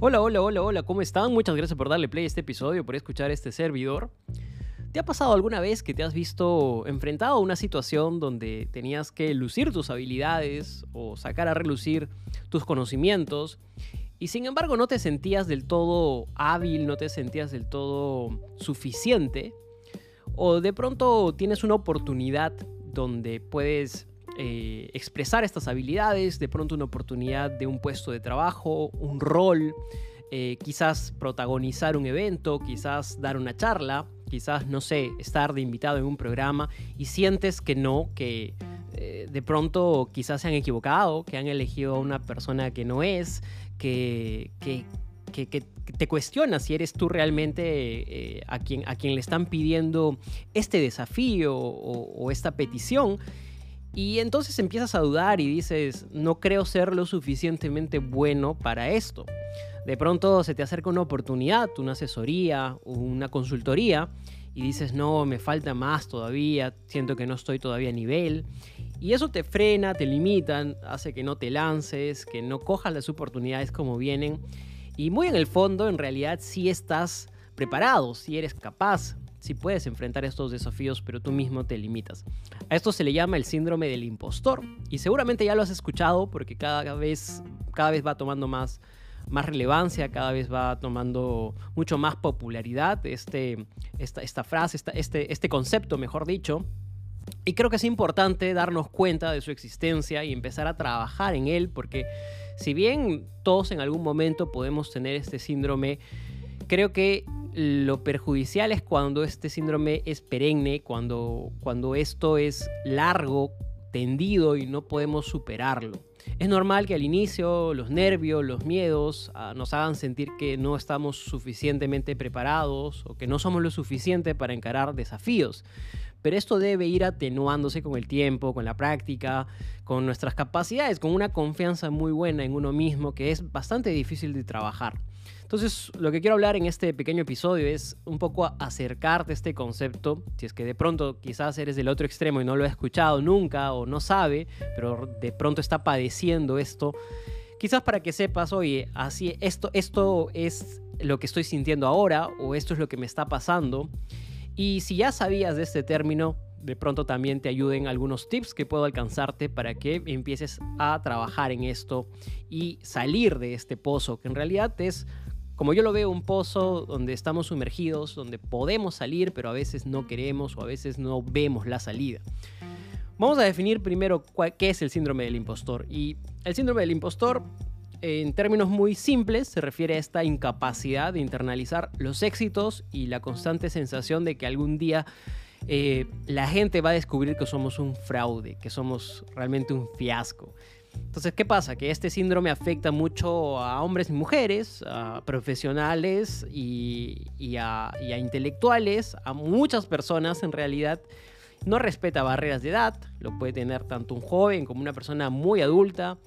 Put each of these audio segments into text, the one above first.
Hola, hola, hola, hola, ¿cómo están? Muchas gracias por darle play a este episodio, por escuchar este servidor. ¿Te ha pasado alguna vez que te has visto enfrentado a una situación donde tenías que lucir tus habilidades o sacar a relucir tus conocimientos y sin embargo no te sentías del todo hábil, no te sentías del todo suficiente? ¿O de pronto tienes una oportunidad donde puedes eh, expresar estas habilidades, de pronto una oportunidad de un puesto de trabajo, un rol, eh, quizás protagonizar un evento, quizás dar una charla, quizás, no sé, estar de invitado en un programa y sientes que no, que eh, de pronto quizás se han equivocado, que han elegido a una persona que no es, que, que, te cuestionas si eres tú realmente a, quien, a quien le están pidiendo este desafío o esta petición y entonces empiezas a dudar y dices, no creo ser lo suficientemente bueno para esto. De pronto se te acerca una oportunidad, una asesoría, una consultoría, y dices, no, me falta más todavía, siento que no estoy todavía a nivel. Y eso te frena, te limitan, hace que no te lances, que no cojas las oportunidades como vienen. Y muy en el fondo, en realidad, sí estás preparado, si eres capaz, si puedes enfrentar estos desafíos, pero tú mismo te limitas. A esto se le llama el síndrome del impostor y seguramente ya lo has escuchado porque cada vez, cada vez va tomando más, más relevancia, cada vez va tomando mucho más popularidad este, esta, esta frase, este, este concepto, mejor dicho. Y creo que es importante darnos cuenta de su existencia y empezar a trabajar en él porque si bien todos en algún momento podemos tener este síndrome, creo que lo perjudicial es cuando este síndrome es perenne, cuando, cuando esto es largo, tendido y no podemos superarlo. Es normal que al inicio los nervios, los miedos ah, nos hagan sentir que no estamos suficientemente preparados o que no somos lo suficiente para encarar desafíos. Pero esto debe ir atenuándose con el tiempo, con la práctica, con nuestras capacidades, con una confianza muy buena en uno mismo que es bastante difícil de trabajar. Entonces, lo que quiero hablar en este pequeño episodio es un poco acercarte a este concepto, si es que de pronto quizás eres del otro extremo y no lo has escuchado nunca o no sabe, pero de pronto está padeciendo esto, quizás para que sepas, oye, así esto esto es lo que estoy sintiendo ahora o esto es lo que me está pasando. Y si ya sabías de este término, de pronto también te ayuden algunos tips que puedo alcanzarte para que empieces a trabajar en esto y salir de este pozo, que en realidad es como yo lo veo, un pozo donde estamos sumergidos, donde podemos salir, pero a veces no queremos o a veces no vemos la salida. Vamos a definir primero qué es el síndrome del impostor. Y el síndrome del impostor, en términos muy simples, se refiere a esta incapacidad de internalizar los éxitos y la constante sensación de que algún día eh, la gente va a descubrir que somos un fraude, que somos realmente un fiasco. Entonces, ¿qué pasa? Que este síndrome afecta mucho a hombres y mujeres, a profesionales y, a, y a intelectuales, a muchas personas en realidad. No respeta barreras de edad, lo puede tener tanto un joven como una persona muy adulta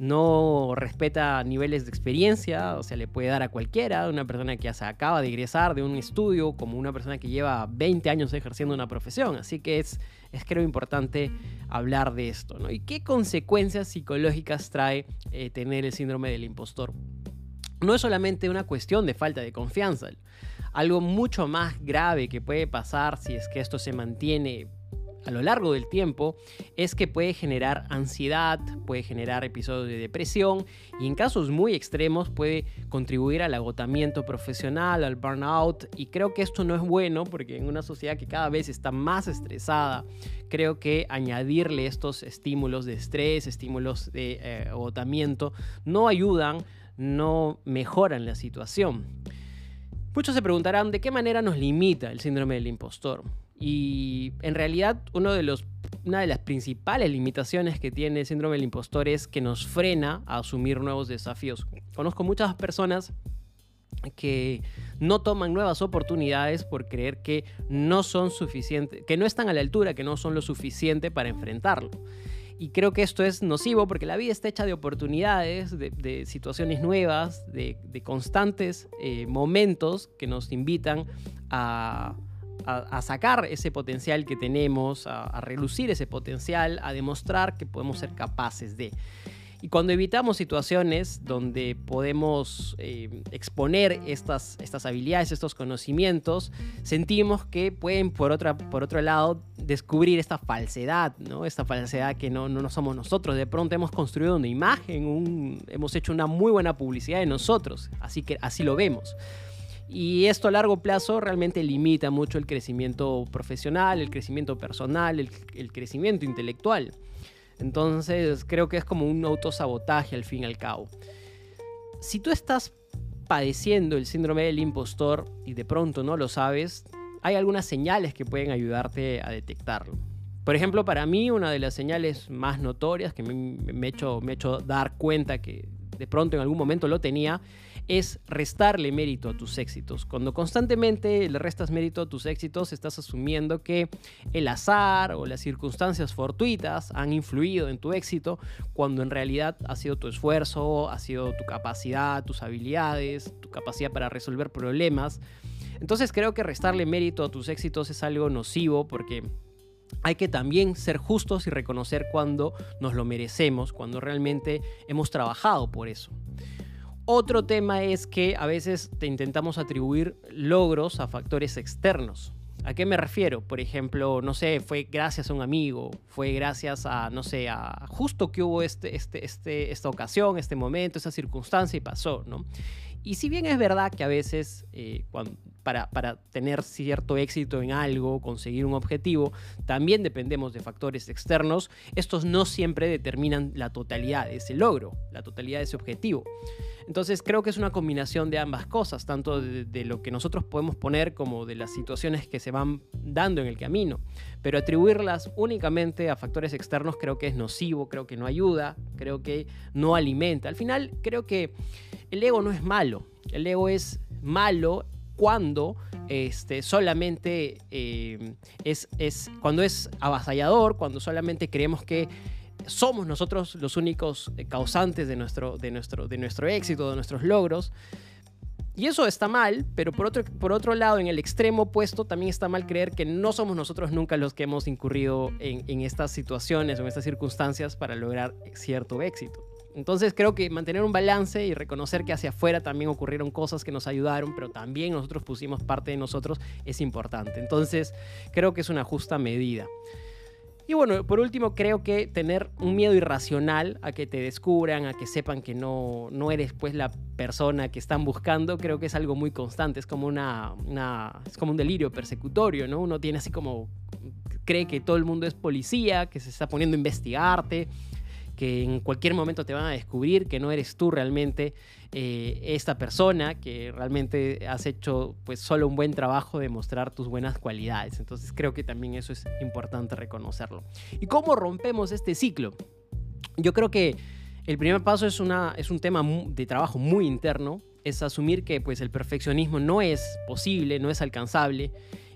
no respeta niveles de experiencia, o sea, le puede dar a cualquiera, una persona que se acaba de egresar de un estudio, como una persona que lleva 20 años ejerciendo una profesión. Así que es, es creo importante hablar de esto, ¿no? ¿Y qué consecuencias psicológicas trae eh, tener el síndrome del impostor? No es solamente una cuestión de falta de confianza, algo mucho más grave que puede pasar si es que esto se mantiene a lo largo del tiempo es que puede generar ansiedad, puede generar episodios de depresión y en casos muy extremos puede contribuir al agotamiento profesional, al burnout y creo que esto no es bueno porque en una sociedad que cada vez está más estresada, creo que añadirle estos estímulos de estrés, estímulos de eh, agotamiento no ayudan, no mejoran la situación. Muchos se preguntarán de qué manera nos limita el síndrome del impostor. Y en realidad una de las principales limitaciones que tiene el síndrome del impostor es que nos frena a asumir nuevos desafíos. Conozco muchas personas que no toman nuevas oportunidades por creer que no son suficientes, que no están a la altura, que no son lo suficiente para enfrentarlo. Y creo que esto es nocivo porque la vida está hecha de oportunidades, de, situaciones nuevas, de, constantes eh, momentos que nos invitan a, a, sacar ese potencial que tenemos, a, relucir ese potencial, a demostrar que podemos ser capaces de. Y cuando evitamos situaciones donde podemos eh, exponer estas, estas habilidades, estos conocimientos, sentimos que pueden, por, otra, por otro lado, descubrir esta falsedad, ¿no? Esta falsedad que no, no, somos nosotros. De pronto hemos construido una imagen, hemos hecho una muy buena publicidad de nosotros, así que así lo vemos. Y esto a largo plazo realmente limita mucho el crecimiento profesional, el crecimiento personal, el, crecimiento intelectual. Entonces creo que es como un autosabotaje al fin y al cabo. Si tú estás padeciendo el síndrome del impostor y de pronto no lo sabes, hay algunas señales que pueden ayudarte a detectarlo. Por ejemplo, para mí una de las señales más notorias que me, me, hecho, hecho dar cuenta que de pronto en algún momento lo tenía es restarle mérito a tus éxitos. Cuando constantemente le restas mérito a tus éxitos, estás asumiendo que el azar o las circunstancias fortuitas han influido en tu éxito, cuando en realidad ha sido tu esfuerzo, ha sido tu capacidad, tus habilidades, tu capacidad para resolver problemas. Entonces creo que restarle mérito a tus éxitos es algo nocivo porque hay que también ser justos y reconocer cuando nos lo merecemos, cuando realmente hemos trabajado por eso. Otro tema es que a veces te intentamos atribuir logros a factores externos. ¿A qué me refiero? Por ejemplo, no sé, fue gracias a un amigo, fue gracias a, no sé, a justo que hubo este, este, este, esta ocasión, este momento, esa circunstancia y pasó, ¿no? Y si bien es verdad que a veces eh, para, para, tener cierto éxito en algo, conseguir un objetivo, también dependemos de factores externos, estos no siempre determinan la totalidad de ese logro, la totalidad de ese objetivo. Entonces creo que es una combinación de ambas cosas, tanto de, lo que nosotros podemos poner como de las situaciones que se van dando en el camino. Pero atribuirlas únicamente a factores externos creo que es nocivo, creo que no ayuda, creo que no alimenta. Al final creo que el ego no es malo, el ego es malo cuando este, solamente eh, es, es, cuando es avasallador, cuando solamente creemos que somos nosotros los únicos eh, causantes de nuestro, de nuestro, de nuestro éxito, de nuestros logros. Y eso está mal, pero por otro, por otro lado, en el extremo opuesto, también está mal creer que no somos nosotros nunca los que hemos incurrido en, en estas situaciones o en estas circunstancias para lograr cierto éxito. Entonces creo que mantener un balance y reconocer que hacia afuera también ocurrieron cosas que nos ayudaron, pero también nosotros pusimos parte de nosotros, es importante. Entonces creo que es una justa medida. Y bueno, por último, creo que tener un miedo irracional a que te descubran, a que sepan que no, no eres pues la persona que están buscando, creo que es algo muy constante. Es como, una, es como un delirio persecutorio, ¿no? Uno tiene así como, cree que todo el mundo es policía, que se está poniendo a investigarte, que en cualquier momento te van a descubrir que no eres tú realmente eh, esta persona, que realmente has hecho pues solo un buen trabajo de mostrar tus buenas cualidades. Entonces creo que también eso es importante reconocerlo. ¿Y cómo rompemos este ciclo? Yo creo que el primer paso es, una, es un tema de trabajo muy interno, es asumir que pues el perfeccionismo no es posible, no es alcanzable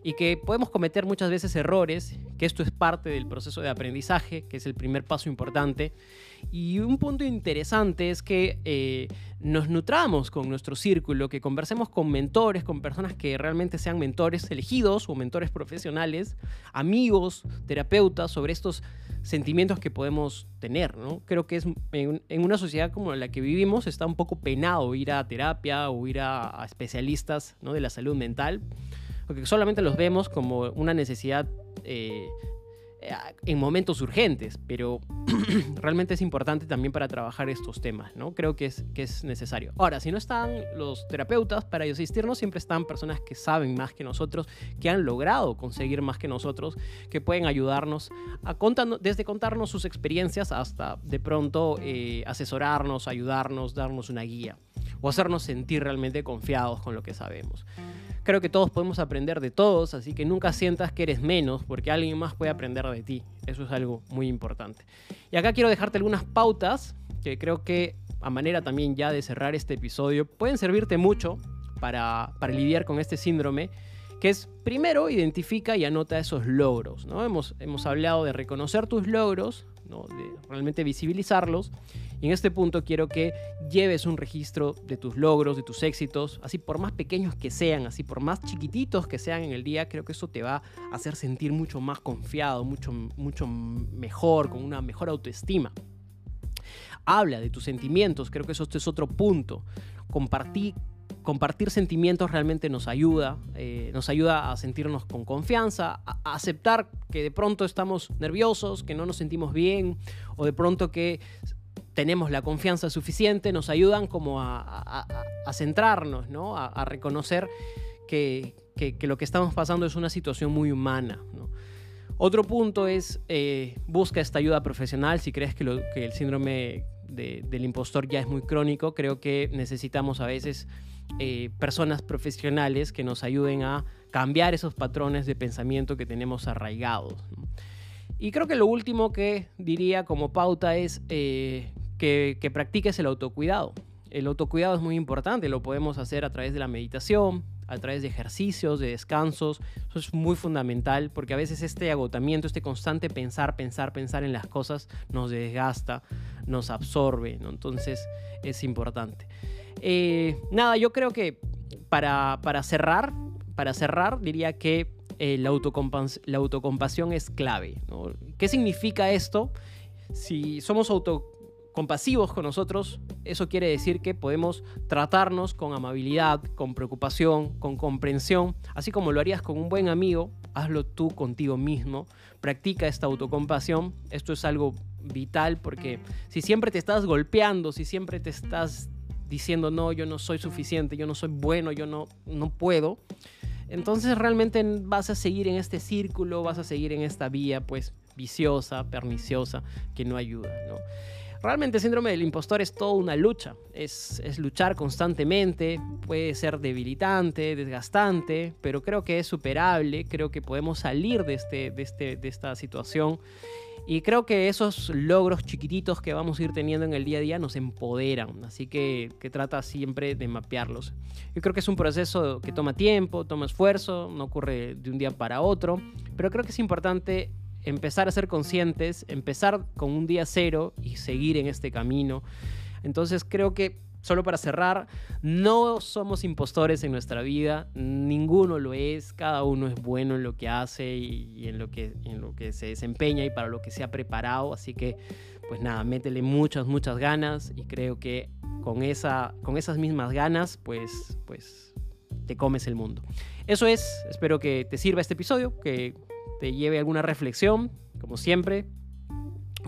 y que podemos cometer muchas veces errores, que esto es parte del proceso de aprendizaje, que es el primer paso importante. Y un punto interesante es que eh, nos nutramos con nuestro círculo, que conversemos con mentores, con personas que realmente sean mentores elegidos o mentores profesionales, amigos, terapeutas, sobre estos sentimientos que podemos tener. ¿no? Creo que es en, una sociedad como la que vivimos está un poco penado ir a terapia o ir a, a especialistas ¿no? de la salud mental porque solamente los vemos como una necesidad eh, en momentos urgentes, pero realmente es importante también para trabajar estos temas, ¿no? Creo que es, necesario. Ahora, si no están los terapeutas para asistirnos, siempre están personas que saben más que nosotros, que han logrado conseguir más que nosotros, que pueden ayudarnos desde contarnos sus experiencias hasta de pronto eh, asesorarnos, ayudarnos, darnos una guía o hacernos sentir realmente confiados con lo que sabemos. Creo que todos podemos aprender de todos, así que nunca sientas que eres menos porque alguien más puede aprender de ti. Eso es algo muy importante. Y acá quiero dejarte algunas pautas que creo que a manera también ya de cerrar este episodio pueden servirte mucho para, para lidiar con este síndrome que es primero identifica y anota esos logros. ¿no? Hemos, hemos hablado de reconocer tus logros, de realmente visibilizarlos. Y en este punto quiero que lleves un registro de tus logros, de tus éxitos, así por más pequeños que sean, así por más chiquititos que sean en el día, creo que eso te va a hacer sentir mucho más confiado, mucho, mucho mejor, con una mejor autoestima. habla de tus sentimientos. Creo que eso este es otro punto. Compartir, sentimientos realmente nos ayuda, eh, nos ayuda a sentirnos con confianza, a, aceptar que de pronto estamos nerviosos, que no nos sentimos bien, o de pronto que tenemos la confianza suficiente, nos ayudan como a, centrarnos, ¿no? a, reconocer que, lo que estamos pasando es una situación muy humana. Otro punto es eh, busca esta ayuda profesional si crees que, que el síndrome del impostor ya es muy crónico. Creo que necesitamos a veces eh, personas profesionales que nos ayuden a cambiar esos patrones de pensamiento que tenemos arraigados. Y creo que lo último que diría como pauta es eh, que, que practiques el autocuidado. El autocuidado es muy importante, lo podemos hacer a través de la meditación, a través de ejercicios, de descansos. Eso es muy fundamental porque a veces este agotamiento, este constante pensar, pensar, pensar en las cosas nos desgasta, nos absorbe. Entonces es importante. Eh, nada, yo creo que para, para, cerrar, para cerrar diría que eh, la, la, autocompasión es clave. ¿Qué significa esto? Si somos auto compasivos con nosotros, eso quiere decir que podemos tratarnos con amabilidad, con preocupación, con comprensión, así como lo harías con un buen amigo, hazlo tú contigo mismo, practica esta autocompasión, esto es algo vital porque si siempre te estás golpeando, si siempre te estás diciendo no, yo no soy suficiente, yo no soy bueno, yo no, no puedo, entonces realmente vas a seguir en este círculo, vas a seguir en esta vía pues viciosa, perniciosa, que no ayuda, ¿no? Realmente el síndrome del impostor es toda una lucha, es, luchar constantemente, puede ser debilitante, desgastante, pero creo que es superable, creo que podemos salir de, este, de, este, de esta situación y creo que esos logros chiquititos que vamos a ir teniendo en el día a día nos empoderan, así que, que trata siempre de mapearlos. Yo creo que es un proceso que toma tiempo, toma esfuerzo, no ocurre de un día para otro, pero creo que es importante empezar a ser conscientes, empezar con un día cero y seguir en este camino. Entonces creo que, solo para cerrar, no somos impostores en nuestra vida, ninguno lo es, cada uno es bueno en lo que hace y, en, lo que, en lo que se desempeña y para lo que se ha preparado, así que pues nada, métele muchas, muchas ganas y creo que con, esa, con esas mismas ganas, pues, pues te comes el mundo. Eso es, espero que te sirva este episodio, que te lleve alguna reflexión, como siempre.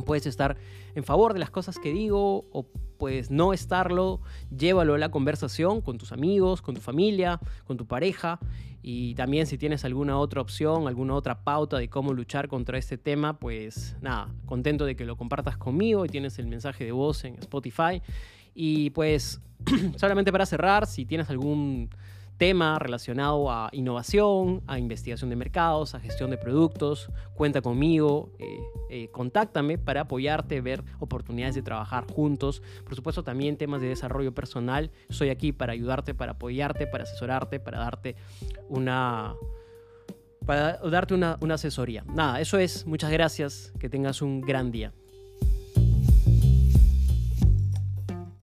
Puedes estar en favor de las cosas que digo o puedes no estarlo. Llévalo a la conversación con tus amigos, con tu familia, con tu pareja. Y también si tienes alguna otra opción, alguna otra pauta de cómo luchar contra este tema, pues nada, contento de que lo compartas conmigo y tienes el mensaje de voz en Spotify. Y pues solamente para cerrar, si tienes algún tema relacionado a innovación, a investigación de mercados, a gestión de productos, cuenta conmigo, eh, eh, contáctame para apoyarte, ver oportunidades de trabajar juntos. Por supuesto, también temas de desarrollo personal. Soy aquí para ayudarte, para apoyarte, para asesorarte, para darte una para darte una, una asesoría. Nada, eso es. Muchas gracias. Que tengas un gran día.